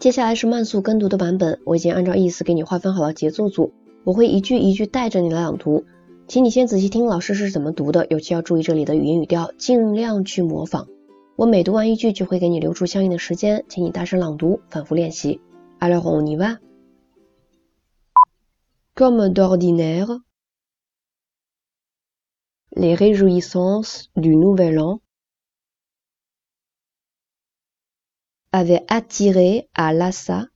接下来是慢速跟读的版本，我已经按照意思给你划分好了节奏组，我会一句一句带着你来朗读，请你先仔细听老师是怎么读的，尤其要注意这里的语音语调，尽量去模仿。我每读完一句就会给你留出相应的时间，请你大声朗读，反复练习。Alors on y va. Comme d'ordinaire, les réjouissances du Nouvel An avait attiré à Lhasa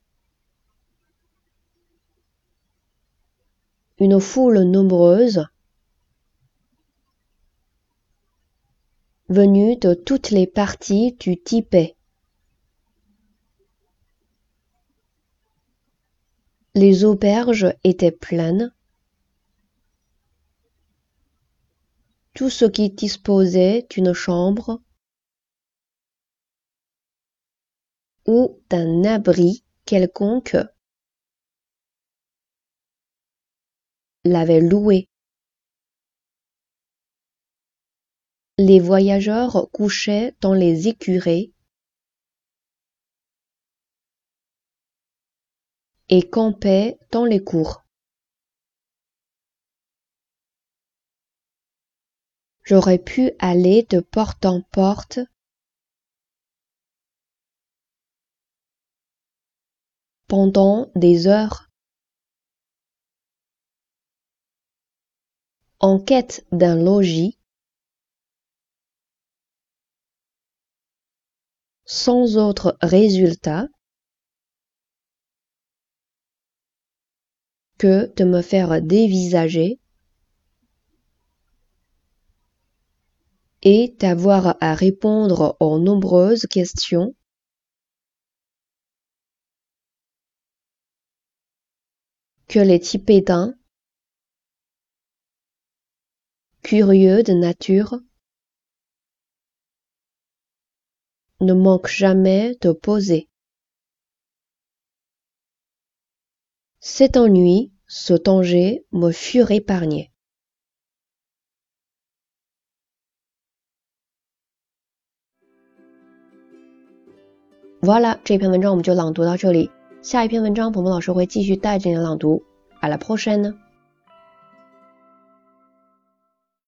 une foule nombreuse venue de toutes les parties du Tibet. Les auberges étaient pleines. Tout ce qui disposait d'une chambre ou d'un abri quelconque l'avait loué. Les voyageurs couchaient dans les écuries et campaient dans les cours. J'aurais pu aller de porte en porte pendant des heures. En quête d'un logis. Sans autre résultat. Que de me faire dévisager. Et d'avoir à répondre aux nombreuses questions que les Tibétains, curieux de nature, ne manquent jamais de poser. Cet ennui, ce danger me furent épargnés. Voilà，这篇文章我们就朗读到这里。下一篇文章，鹏鹏老师会继续带着你朗读。 À la prochaine。